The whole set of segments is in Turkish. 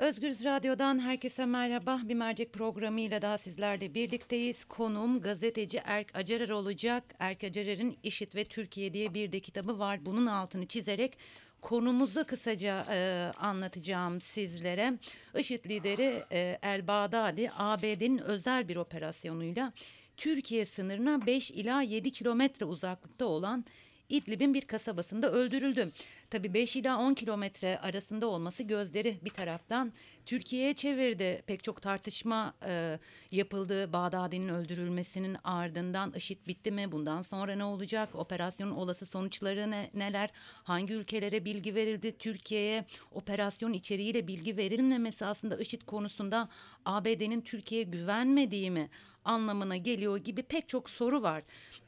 Özgürüz Radyo'dan herkese merhaba. Bir mercek programıyla daha sizlerle birlikteyiz. Konuğum gazeteci Erk Acarer olacak. Erk Acarer'in İşit ve Türkiye diye bir de kitabı var. Bunun altını çizerek konumuzu kısaca e, anlatacağım sizlere. IŞİD lideri e, El Bağdadi ABD'nin özel bir operasyonuyla Türkiye sınırına 5 ila 7 kilometre uzaklıkta olan İdlib'in bir kasabasında öldürüldü. Tabi 5 ila 10 kilometre arasında olması gözleri bir taraftan Türkiye'ye çevirdi. Pek çok tartışma e, yapıldı. Bağdadi'nin öldürülmesinin ardından IŞİD bitti mi? Bundan sonra ne olacak? Operasyonun olası sonuçları ne, neler? Hangi ülkelere bilgi verildi? Türkiye'ye operasyon içeriğiyle bilgi verilmemesi aslında IŞİD konusunda ABD'nin Türkiye'ye güvenmediği mi? anlamına geliyor gibi pek çok soru var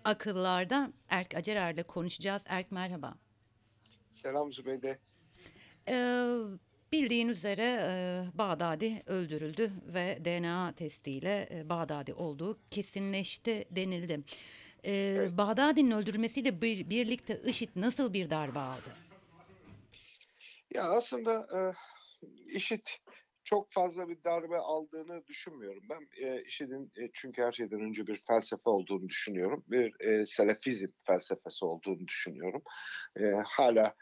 akıllarda. Erk Acerer'le konuşacağız. Erk merhaba. Selam Zübeyde. Ee, bildiğin üzere e, Bağdadi öldürüldü ve DNA testiyle e, Bağdadi olduğu kesinleşti denildi. Ee, evet. Bağdadi'nin öldürülmesiyle bir, birlikte IŞİD nasıl bir darbe aldı? Ya aslında e, IŞİD çok fazla bir darbe aldığını düşünmüyorum. Ben e, IŞİD'in e, çünkü her şeyden önce bir felsefe olduğunu düşünüyorum. Bir e, selefizm felsefesi olduğunu düşünüyorum. E, hala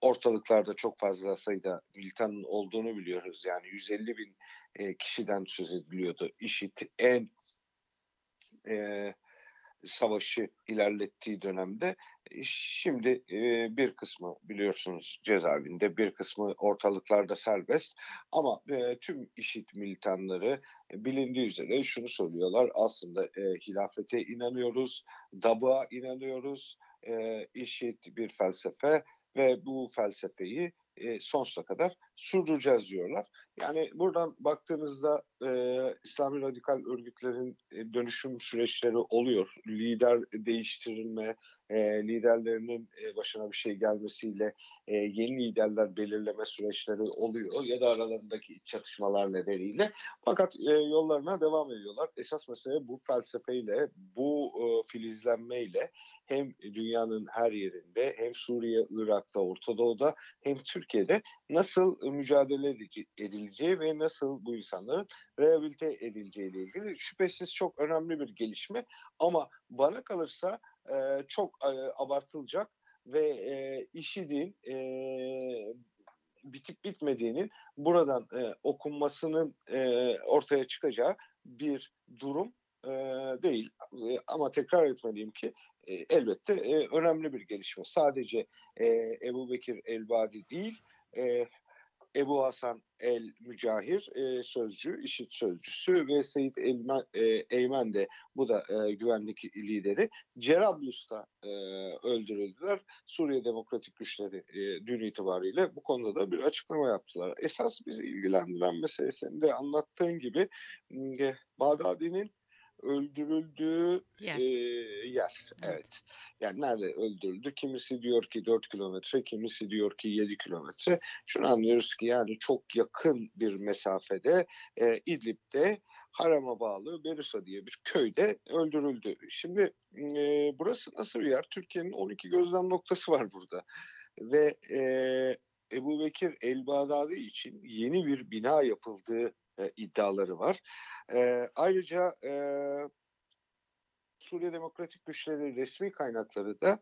ortalıklarda çok fazla sayıda militanın olduğunu biliyoruz. Yani 150 bin kişiden söz ediliyordu. IŞİD en e, savaşı ilerlettiği dönemde şimdi e, bir kısmı biliyorsunuz cezaevinde bir kısmı ortalıklarda serbest ama e, tüm IŞİD militanları e, bilindiği üzere şunu söylüyorlar aslında e, hilafete inanıyoruz, dabığa inanıyoruz, e, IŞİD bir felsefe ve bu felsefeyi sonsuza kadar sürdüreceğiz diyorlar. Yani buradan baktığınızda e, İslami radikal örgütlerin e, dönüşüm süreçleri oluyor. Lider değiştirilme, e, liderlerinin e, başına bir şey gelmesiyle e, yeni liderler belirleme süreçleri oluyor ya da aralarındaki çatışmalar nedeniyle. Fakat e, yollarına devam ediyorlar. Esas mesele bu felsefeyle, bu e, filizlenmeyle hem dünyanın her yerinde hem Suriye, Irak'ta, Orta Doğu'da hem Türkiye'de nasıl mücadele edileceği ve nasıl bu insanların rehabilite edileceği ile ilgili şüphesiz çok önemli bir gelişme ama bana kalırsa e, çok e, abartılacak ve e, IŞİD'in e, bitip bitmediğinin buradan e, okunmasının e, ortaya çıkacağı bir durum e, değil. E, ama tekrar etmeliyim ki e, elbette e, önemli bir gelişme. Sadece e, Ebu Bekir Elbadi değil, e, Ebu Hasan El Mücahir e, sözcü, işit sözcüsü ve Seyit Elmen, e, Eymen de bu da e, güvenlik lideri. Cerablus'ta e, öldürüldüler. Suriye Demokratik Güçleri e, dün itibariyle bu konuda da bir açıklama yaptılar. Esas bizi ilgilendiren mesele senin de anlattığın gibi e, Bağdadi'nin öldürüldüğü yer. E, yer. Evet. Yani nerede öldürüldü? Kimisi diyor ki 4 kilometre, kimisi diyor ki 7 kilometre. Şunu anlıyoruz ki yani çok yakın bir mesafede e, İdlib'de Haram'a bağlı Berusa diye bir köyde öldürüldü. Şimdi e, burası nasıl bir yer? Türkiye'nin 12 gözlem noktası var burada. Ve e, Ebu Bekir El-Bağdadi için yeni bir bina yapıldığı e, iddiaları var. E, ayrıca e, Suriye Demokratik Güçleri resmi kaynakları da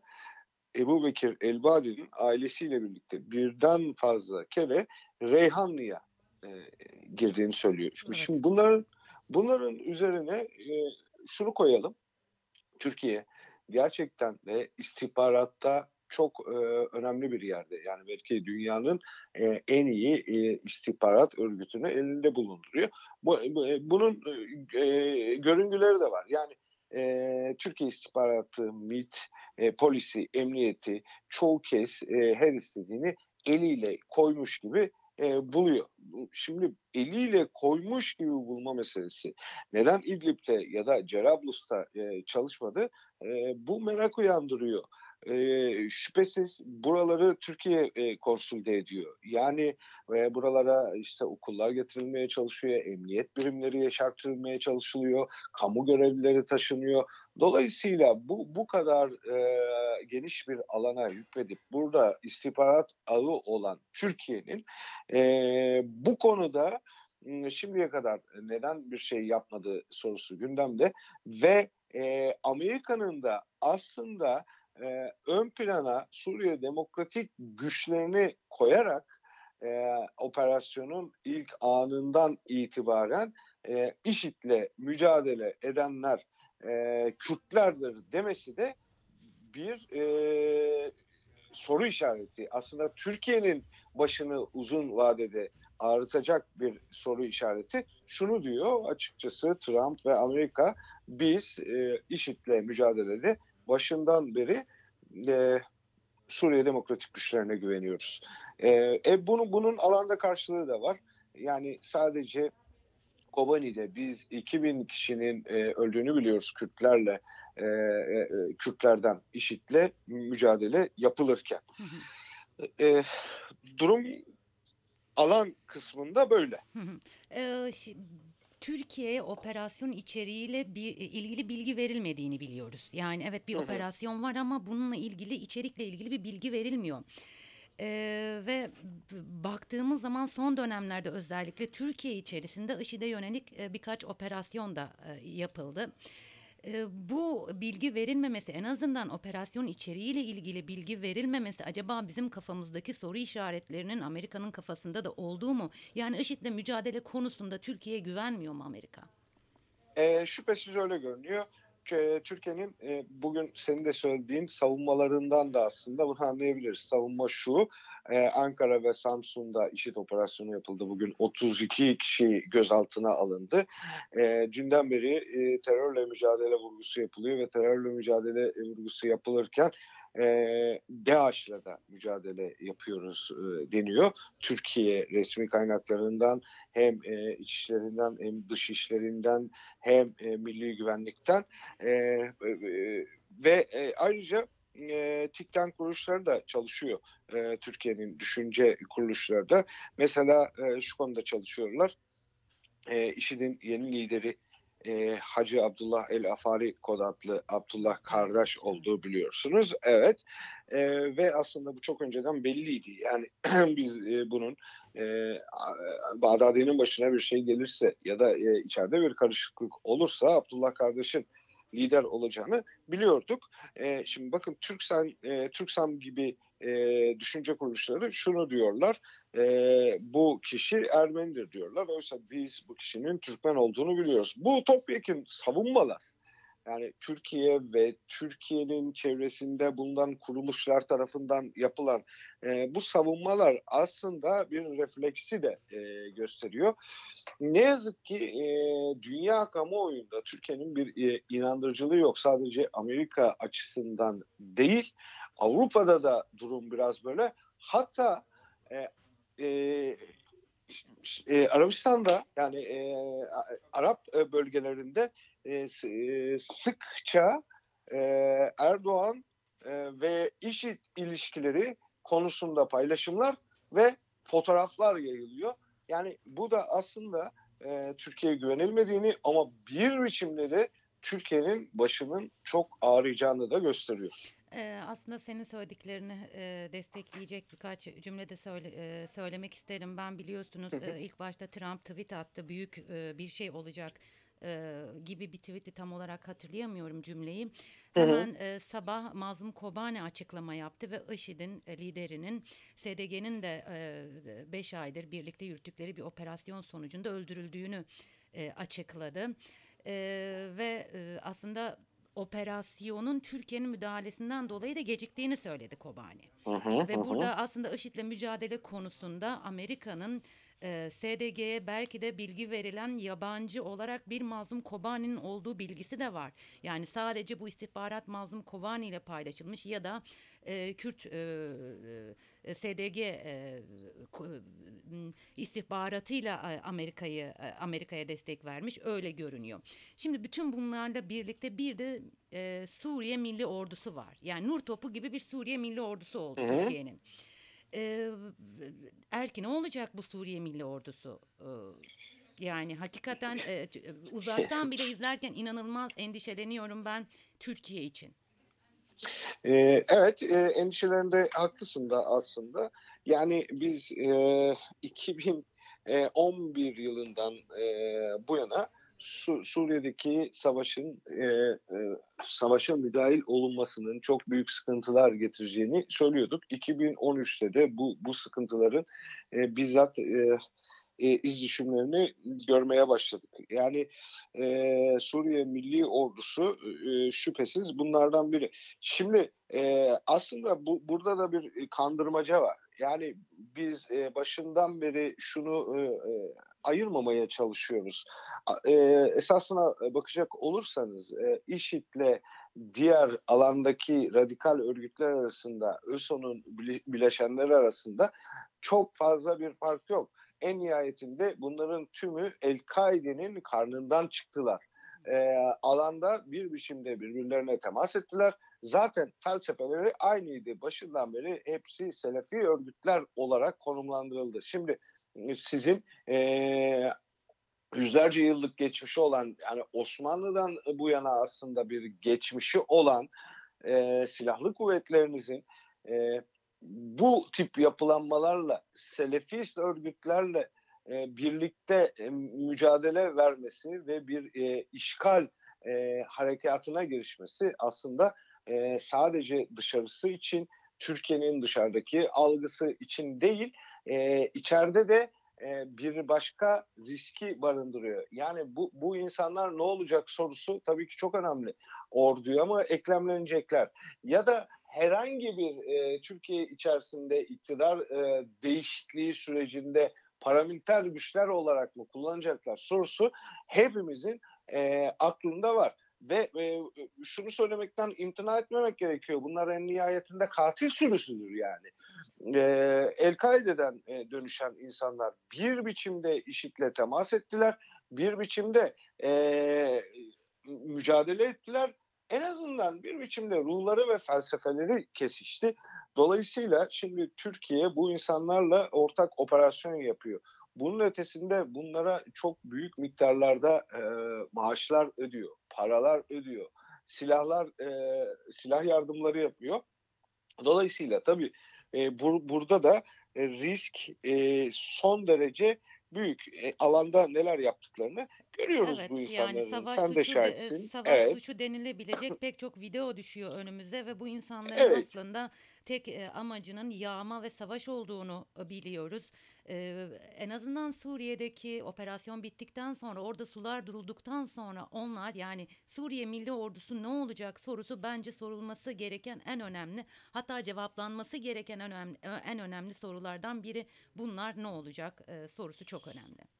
Ebu Bekir Elbadi'nin ailesiyle birlikte birden fazla kere Reyhanlı'ya e, girdiğini söylüyor. Şimdi, evet. şimdi bunların bunların üzerine e, şunu koyalım. Türkiye gerçekten de istihbaratta çok e, önemli bir yerde. Yani belki dünyanın e, en iyi e, istihbarat örgütünü elinde bulunduruyor. Bu, bu bunun e, görüngüleri de var. Yani e, Türkiye istihbaratı, MIT, e, polisi, emniyeti çoğu kez e, her istediğini eliyle koymuş gibi e, buluyor. Şimdi eliyle koymuş gibi bulma meselesi neden İdlib'de ya da Cerablus'ta e, çalışmadı? E, bu merak uyandırıyor. Eee, şüphesiz buraları Türkiye, eee, konsolide ediyor. Yani, eee, buralara, işte, okullar getirilmeye çalışıyor, emniyet birimleri yeşertilmeye çalışılıyor, kamu görevlileri taşınıyor. Dolayısıyla bu bu kadar, eee, geniş bir alana hükmedip burada istihbarat ağı olan Türkiye'nin, eee, bu konuda, şimdiye kadar neden bir şey yapmadığı sorusu gündemde ve, eee, Amerika'nın da aslında, eee, ön plana Suriye Demokratik Güçlerini koyarak, eee, operasyonun ilk anından itibaren, eee, IŞİD'le mücadele edenler, eee, Kürtlerdir demesi de bir, eee, soru işareti. Aslında Türkiye'nin başını uzun vadede ağrıtacak bir soru işareti. Şunu diyor açıkçası Trump ve Amerika, biz, eee, IŞİD'le mücadelede başından beri, eee, Suriye Demokratik Güçlerine güveniyoruz. Eee, e, bunun bunun alanda karşılığı da var. Yani sadece Kobani'de biz 2000 kişinin, eee, öldüğünü biliyoruz Kürtlerle, eee, eee, Kürtlerden IŞİD'le mücadele yapılırken. Eee, durum alan kısmında böyle. Şi Türkiye'ye operasyon içeriğiyle bir ilgili bilgi verilmediğini biliyoruz. Yani evet bir Hı hı. operasyon var ama bununla ilgili içerikle ilgili bir bilgi verilmiyor. Eee, ve baktığımız zaman son dönemlerde özellikle Türkiye içerisinde IŞİD'e yönelik, eee, birkaç operasyon da, eee, yapıldı. Eee, bu bilgi verilmemesi, en azından operasyon içeriğiyle ilgili bilgi verilmemesi acaba bizim kafamızdaki soru işaretlerinin Amerika'nın kafasında da olduğu mu? Yani IŞİD'le mücadele konusunda Türkiye'ye güvenmiyor mu Amerika? Eee, şüphesiz öyle görünüyor. Eee, Türkiye'nin, eee, bugün senin de söylediğin savunmalarından da aslında bunu anlayabiliriz. Savunma şu, eee, Ankara ve Samsun'da IŞİD operasyonu yapıldı. Bugün 32 kişi gözaltına alındı. Eee, dünden beri, terörle mücadele vurgusu yapılıyor ve terörle mücadele, vurgusu yapılırken, eee, DAEŞ'le de mücadele yapıyoruz, eee, deniyor. Türkiye resmi kaynaklarından hem, eee, iç işlerinden hem dış işlerinden hem, eee, milli güvenlikten, eee, eee, ve, eee, ayrıca, eee, think kuruluşları da çalışıyor, eee, Türkiye'nin düşünce kuruluşları da. Mesela, eee, şu konuda çalışıyorlar. Eee, IŞİD'in yeni lideri, eee, Hacı Abdullah El Afari kod adlı Abdullah kardeş olduğu biliyorsunuz. Evet, eee, ve aslında bu çok önceden belliydi. Yani biz, eee, bunun, a Bağdadi'nin başına bir şey gelirse ya da, eee, içeride bir karışıklık olursa Abdullah kardeşin lider olacağını biliyorduk. Eee, şimdi bakın Türkcell, eee, Türksam gibi, eee, düşünce kuruluşları şunu diyorlar, eee, bu kişi Ermenidir diyorlar. Oysa biz bu kişinin Türkmen olduğunu biliyoruz. Bu topyekün savunmalar. Yani Türkiye ve Türkiye'nin çevresinde bulunan kuruluşlar tarafından yapılan, eee, bu savunmalar aslında bir refleksi de, eee, gösteriyor. Ne yazık ki, eee, dünya kamuoyunda Türkiye'nin bir, eee, inandırıcılığı yok. Sadece Amerika açısından değil, Avrupa'da da durum biraz böyle. Hatta, ş ş eee, Arabistan'da yani, a Arap, eee, bölgelerinde, s eee, sıkça, eee, Erdoğan, eee, ve IŞİD ilişkileri konusunda paylaşımlar ve fotoğraflar yayılıyor. Yani bu da aslında, eee, Türkiye'ye güvenilmediğini ama bir biçimde de Türkiye'nin başının çok ağrıyacağını da gösteriyor. Aslında senin söylediklerini, destekleyecek birkaç cümle de söyle söylemek isterim. Ben biliyorsunuz, ilk başta Trump tweet attı, büyük, bir şey olacak, gibi bir tweet'i tam olarak hatırlayamıyorum cümleyi. Hemen, eee, sabah Mazlum Kobane açıklama yaptı ve IŞİD'in, liderinin SDG'nin de, eee, 5 aydır birlikte yürüttükleri bir operasyon sonucunda öldürüldüğünü, açıkladı. Eee, ve, eee, aslında operasyonun Türkiye'nin müdahalesinden dolayı da geciktiğini söyledi Kobane. Hı hı. Ve hı. burada aslında IŞİD'le mücadele konusunda Amerika'nın, eee, SDG'ye belki de bilgi verilen yabancı olarak bir Mazlum Kobane'nin olduğu bilgisi de var. Yani sadece bu istihbarat Mazlum Kobane ile paylaşılmış ya da, eee, Kürt, eee, SDG, ımm, istihbaratıyla e, Amerika'yı e, Amerika'ya destek vermiş öyle görünüyor. Şimdi bütün bunlarla birlikte bir de e, Suriye Milli Ordusu var. Yani nur topu gibi bir Suriye Milli Ordusu oldu. Türkiye'nin. E, Erkin ne olacak bu Suriye Milli Ordusu? E, yani hakikaten e, uzaktan bile izlerken inanılmaz endişeleniyorum ben Türkiye için. Ee, evet, e, endişelerinde haklısın da aslında. Yani biz e, 2011 yılından e, bu yana Su- Suriye'deki savaşın e, e, savaşa müdahil olunmasının çok büyük sıkıntılar getireceğini söylüyorduk. 2013'te de bu bu sıkıntıların e, bizzat e, e, iz düşümlerini görmeye başladık. Yani e, Suriye Milli Ordusu e, şüphesiz bunlardan biri. Şimdi e, aslında bu burada da bir kandırmaca var. Yani biz e, başından beri şunu e, e, ayırmamaya çalışıyoruz. E, esasına bakacak olursanız e, IŞİD'le diğer alandaki radikal örgütler arasında, ÖSO'nun bile- bileşenleri arasında çok fazla bir fark yok. En nihayetinde bunların tümü El-Kaide'nin karnından çıktılar. E, alanda bir biçimde birbirlerine temas ettiler zaten felsefeleri aynıydı. Başından beri hepsi Selefi örgütler olarak konumlandırıldı. Şimdi e, sizin eee yüzlerce yıllık geçmişi olan yani Osmanlı'dan bu yana aslında bir geçmişi olan eee, silahlı kuvvetlerinizin eee, bu tip yapılanmalarla Selefist örgütlerle eee, birlikte e, mücadele vermesi ve bir e, işgal e, harekatına girişmesi aslında e, sadece dışarısı için Türkiye'nin dışarıdaki algısı için değil e, içeride de e, bir başka riski barındırıyor. Yani bu, bu insanlar ne olacak sorusu tabii ki çok önemli. Orduya mı eklemlenecekler ya da herhangi bir e, Türkiye içerisinde iktidar e, değişikliği sürecinde paramiliter güçler olarak mı kullanacaklar sorusu hepimizin e, aklında var. Ve e, şunu söylemekten imtina etmemek gerekiyor. Bunlar en nihayetinde katil sürüsüdür yani. E, El-Kaide'den e, dönüşen insanlar bir biçimde IŞİD'le temas ettiler. Bir biçimde e, mücadele ettiler. En azından bir biçimde ruhları ve felsefeleri kesişti. Dolayısıyla şimdi Türkiye bu insanlarla ortak operasyon yapıyor. Bunun ötesinde bunlara çok büyük miktarlarda e, maaşlar ödüyor, paralar ödüyor, silahlar, e, silah yardımları yapıyor. Dolayısıyla tabii e, bur, burada da e, risk e, son derece büyük. E, alanda neler yaptıklarını görüyoruz Evet bu yani insanların. savaş Sen de suçu de- e, şahitsin. savaş Evet, suçu denilebilecek pek çok video düşüyor önümüze ve bu insanların evet. aslında tek e, amacının yağma ve savaş olduğunu e, biliyoruz. E, en azından Suriye'deki operasyon bittikten sonra orada sular durulduktan sonra onlar yani Suriye Milli Ordusu ne olacak sorusu bence sorulması gereken en önemli hatta cevaplanması gereken en önemli, en önemli sorulardan biri bunlar ne olacak e, sorusu çok önemli.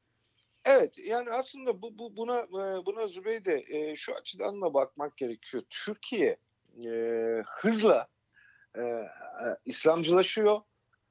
Evet, yani aslında bu, bu buna buna Zübeyde e, şu açıdan da bakmak gerekiyor. Türkiye e, hızla e, İslamcılaşıyor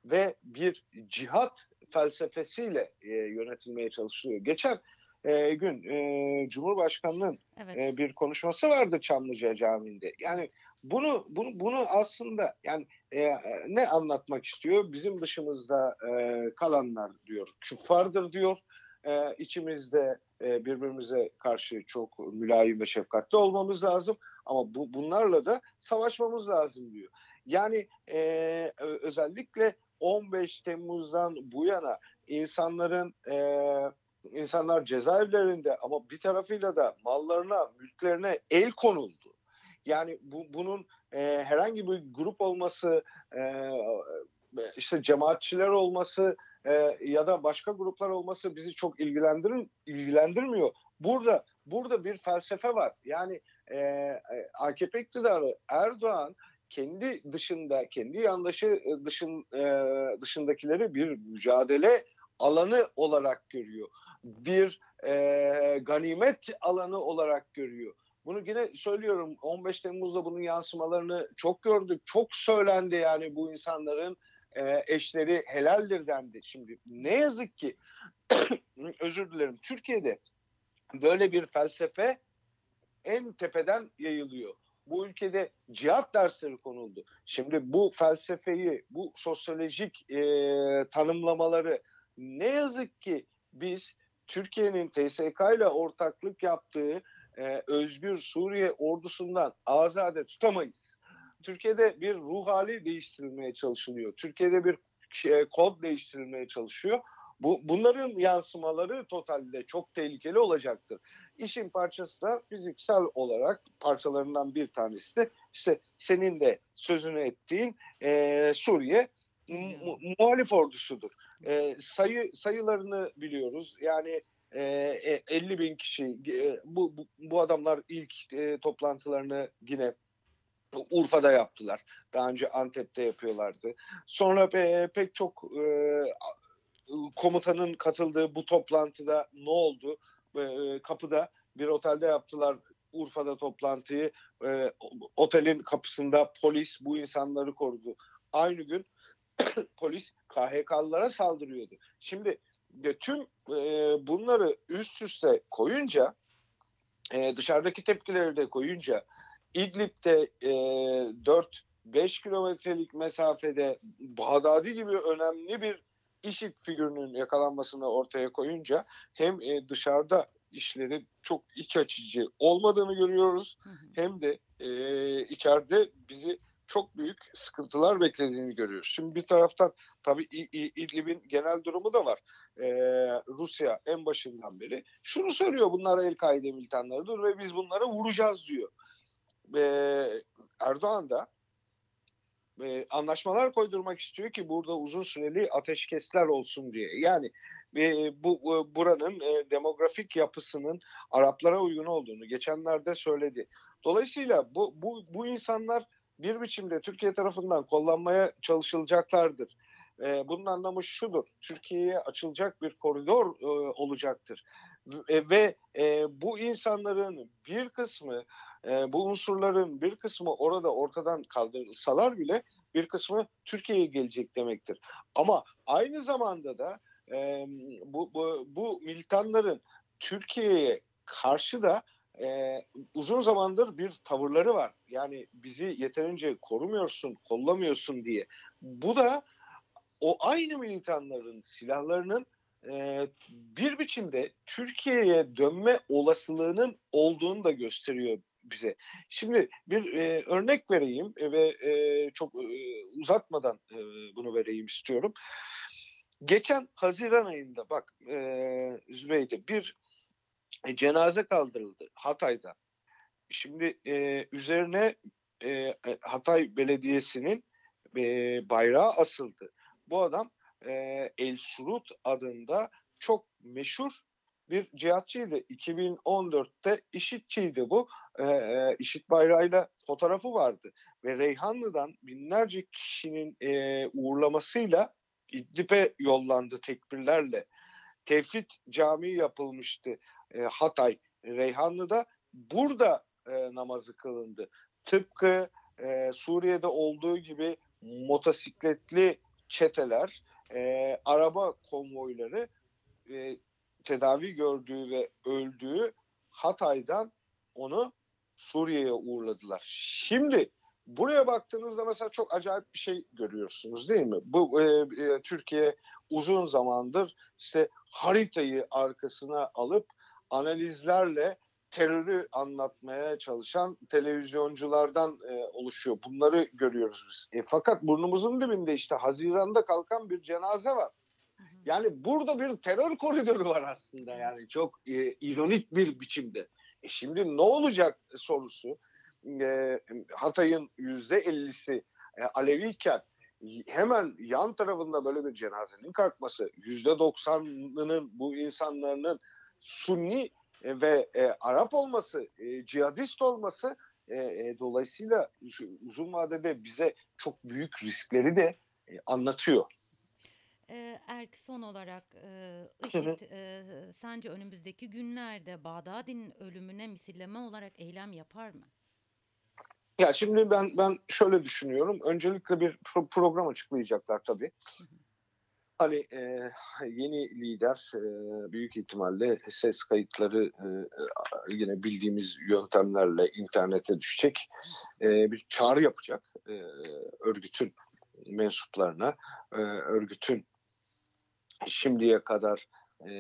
ve bir cihat felsefesiyle e, yönetilmeye çalışılıyor. Geçen e, gün e, Cumhurbaşkanı'nın Evet. e, bir konuşması vardı Çamlıca Camii'nde. Yani bunu bunu bunu aslında yani e, ne anlatmak istiyor? Bizim dışımızda e, kalanlar diyor küffardır diyor. E, içimizde e, birbirimize karşı çok mülayim ve şefkatli olmamız lazım. Ama bu bunlarla da savaşmamız lazım diyor. Yani e, özellikle 15 Temmuz'dan bu yana insanların e, insanlar cezaevlerinde ama bir tarafıyla da mallarına, mülklerine el konuldu. Yani bu, bunun e, herhangi bir grup olması, e, işte cemaatçiler olması e, ya da başka gruplar olması bizi çok ilgilendirir ilgilendirmiyor. Burada burada bir felsefe var. Yani e, e, AKP iktidarı Erdoğan kendi dışında, kendi yandaşı e, dışın e, dışındakileri bir mücadele alanı olarak görüyor. Bir e, ganimet alanı olarak görüyor. Bunu yine söylüyorum 15 Temmuz'da bunun yansımalarını çok gördük. Çok söylendi yani bu insanların e, eşleri helaldir dendi. Şimdi ne yazık ki özür dilerim Türkiye'de böyle bir felsefe en tepeden yayılıyor. Bu ülkede cihat dersleri konuldu. Şimdi bu felsefeyi, bu sosyolojik e, tanımlamaları ne yazık ki biz Türkiye'nin TSK ile ortaklık yaptığı e, Özgür Suriye ordusundan azade tutamayız. Türkiye'de bir ruh hali değiştirilmeye çalışılıyor. Türkiye'de bir şey, kod değiştirilmeye çalışıyor. Bu bunların yansımaları totalde çok tehlikeli olacaktır. İşin parçası da fiziksel olarak parçalarından bir tanesi de işte senin de sözünü ettiğin e, Suriye mu- muhalif ordusudur. E, sayı sayılarını biliyoruz. Yani e, e, 50 bin kişi e, bu, bu bu adamlar ilk e, toplantılarını yine Urfa'da yaptılar. Daha önce Antep'te yapıyorlardı. Sonra pe- pek çok e, komutanın katıldığı bu toplantıda ne oldu? E, kapıda bir otelde yaptılar Urfa'da toplantıyı. E, otelin kapısında polis bu insanları korudu. Aynı gün polis KHK'lılara saldırıyordu. Şimdi e, tüm e, bunları üst üste koyunca e, dışarıdaki tepkileri de koyunca İdlib'de e, 4-5 kilometrelik mesafede Bağdadi gibi önemli bir IŞİD figürünün yakalanmasını ortaya koyunca hem e, dışarıda işlerin çok iç açıcı olmadığını görüyoruz Hı hı. hem de e, içeride bizi çok büyük sıkıntılar beklediğini görüyoruz. Şimdi bir taraftan tabii İdlib'in genel durumu da var. Ee, Rusya en başından beri şunu söylüyor bunlar El-Kaide militanlarıdır ve biz bunlara vuracağız diyor. Ee, Erdoğan da e, anlaşmalar koydurmak istiyor ki burada uzun süreli ateşkesler olsun diye. Yani e, bu bu- buranın e, demografik yapısının Araplara uygun olduğunu geçenlerde söyledi. Dolayısıyla bu bu bu insanlar bir biçimde Türkiye tarafından kullanmaya çalışılacaklardır. E, bunun anlamı şudur. Türkiye'ye açılacak bir koridor e, olacaktır. E, ve e, bu insanların bir kısmı, e, bu unsurların bir kısmı orada ortadan kaldırılsalar bile bir kısmı Türkiye'ye gelecek demektir. Ama aynı zamanda da e, bu, bu, bu militanların Türkiye'ye karşı da e, uzun zamandır bir tavırları var. Yani bizi yeterince korumuyorsun, kollamıyorsun diye. Bu da o aynı militanların silahlarının e, bir biçimde Türkiye'ye dönme olasılığının olduğunu da gösteriyor bize. Şimdi bir e, örnek vereyim ve e, çok e, uzatmadan e, bunu vereyim istiyorum. Geçen Haziran ayında bak e, Zübeyde bir e, cenaze kaldırıldı Hatay'da. Şimdi e, üzerine e, Hatay Belediyesi'nin e, bayrağı asıldı. Bu adam e, El Surut adında çok meşhur bir cihatçıydı. 2014'te IŞİD'çiydi bu. E, e, IŞİD bayrağıyla fotoğrafı vardı. Ve Reyhanlı'dan binlerce kişinin e, uğurlamasıyla İdlib'e yollandı tekbirlerle. Tevhid Camii yapılmıştı e, Hatay Reyhanlı'da. Burada e, namazı kılındı. Tıpkı e, Suriye'de olduğu gibi motosikletli çeteler, e, araba konvoyları e, tedavi gördüğü ve öldüğü Hatay'dan onu Suriye'ye uğurladılar. Şimdi buraya baktığınızda mesela çok acayip bir şey görüyorsunuz değil mi? Bu e, e, Türkiye uzun zamandır işte haritayı arkasına alıp analizlerle terörü anlatmaya çalışan televizyonculardan e, oluşuyor. Bunları görüyoruz biz. E, fakat burnumuzun dibinde işte Haziran'da kalkan bir cenaze var. Yani burada bir terör koridoru var aslında yani çok e, ironik bir biçimde. E şimdi ne olacak sorusu e, Hatay'ın yüzde ellisi e, Aleviyken hemen yan tarafında böyle bir cenazenin kalkması yüzde doksanının bu insanların Sunni e, ve e, Arap olması, e, cihadist olması e, e, dolayısıyla uz- uzun vadede bize çok büyük riskleri de e, anlatıyor. Ee, Erk son olarak e, IŞİD e, sence önümüzdeki günlerde Bağdadi'nin ölümüne misilleme olarak eylem yapar mı? Ya şimdi ben ben şöyle düşünüyorum. Öncelikle bir pro- program açıklayacaklar tabii. Hani e, yeni lider e, büyük ihtimalle ses kayıtları e, yine bildiğimiz yöntemlerle internete düşecek. E, bir çağrı yapacak e, örgütün mensuplarına, e, örgütün şimdiye kadar e,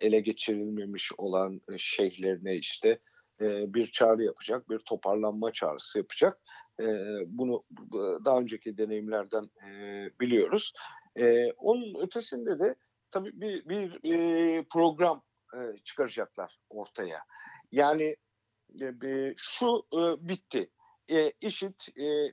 ele geçirilmemiş olan şeyhlerine işte e, bir çağrı yapacak, bir toparlanma çağrısı yapacak. E, bunu bu- daha önceki deneyimlerden e, biliyoruz. E, onun ötesinde de tabii bir, bir e, program e, çıkaracaklar ortaya. Yani e, şu e, bitti. E, IŞİD e,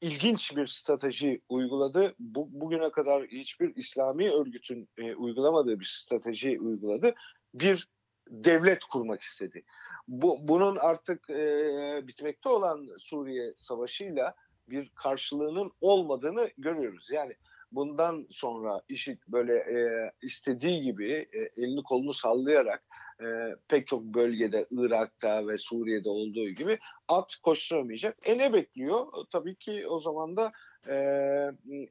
ilginç bir strateji uyguladı. Bu, bugüne kadar hiçbir İslami örgütün e, uygulamadığı bir strateji uyguladı. Bir devlet kurmak istedi. Bu, bunun artık e, bitmekte olan Suriye Savaşı'yla bir karşılığının olmadığını görüyoruz. Yani bundan sonra IŞİD böyle e, istediği gibi e, elini kolunu sallayarak e, pek çok bölgede Irak'ta ve Suriye'de olduğu gibi at koşturamayacak. E ne bekliyor? Tabii ki o zaman da e,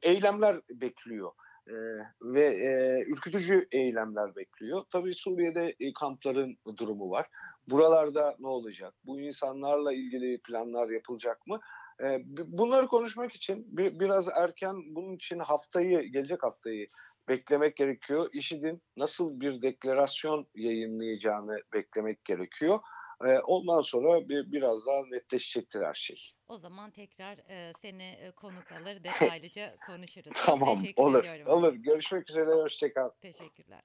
eylemler bekliyor. E, ve e, ürkütücü eylemler bekliyor. Tabii Suriye'de e, kampların durumu var. Buralarda ne olacak? Bu insanlarla ilgili planlar yapılacak mı? E, b- bunları konuşmak için bir, biraz erken bunun için haftayı, gelecek haftayı beklemek gerekiyor. IŞİD'in nasıl bir deklarasyon yayınlayacağını beklemek gerekiyor. E, ondan sonra bir, biraz daha netleşecektir her şey. O zaman tekrar e, seni e, konuk alır detaylıca konuşuruz. Tamam teşekkür olur ediyorum. olur. Görüşmek üzere. Hoşçakal. Teşekkürler.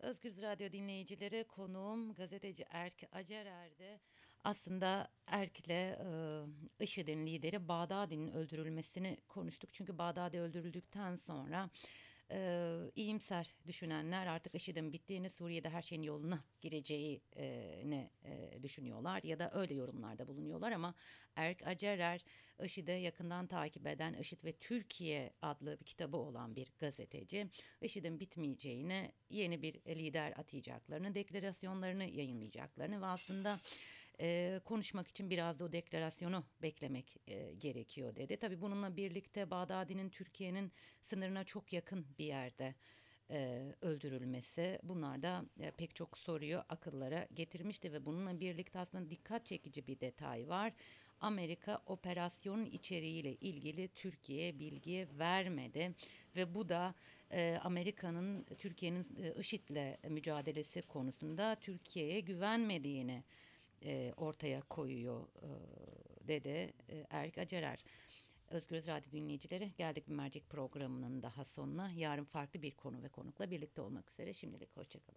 Özgür Radyo dinleyicileri konuğum gazeteci Erk Acerer'de aslında Erk'le e, IŞİD'in lideri Bağdadi'nin öldürülmesini konuştuk. Çünkü Bağdadi öldürüldükten sonra e, iyimser düşünenler artık IŞİD'in bittiğini, Suriye'de her şeyin yoluna gireceğini e, düşünüyorlar ya da öyle yorumlarda bulunuyorlar ama Erk Acerer IŞİD'e yakından takip eden IŞİD ve Türkiye adlı bir kitabı olan bir gazeteci. IŞİD'in bitmeyeceğini, yeni bir lider atayacaklarını, deklarasyonlarını yayınlayacaklarını ve aslında e, konuşmak için biraz da o deklarasyonu beklemek e, gerekiyor dedi. Tabii bununla birlikte Bağdadi'nin Türkiye'nin sınırına çok yakın bir yerde e, öldürülmesi bunlar da e, pek çok soruyu akıllara getirmişti ve bununla birlikte aslında dikkat çekici bir detay var. Amerika operasyonun içeriğiyle ilgili Türkiye'ye bilgi vermedi ve bu da e, Amerika'nın Türkiye'nin e, IŞİD'le mücadelesi konusunda Türkiye'ye güvenmediğini e, ortaya koyuyor e, dedi e, Erk Acerer. Özgür Radyo dinleyicileri geldik bir mercek programının daha sonuna. Yarın farklı bir konu ve konukla birlikte olmak üzere. Şimdilik hoşçakalın.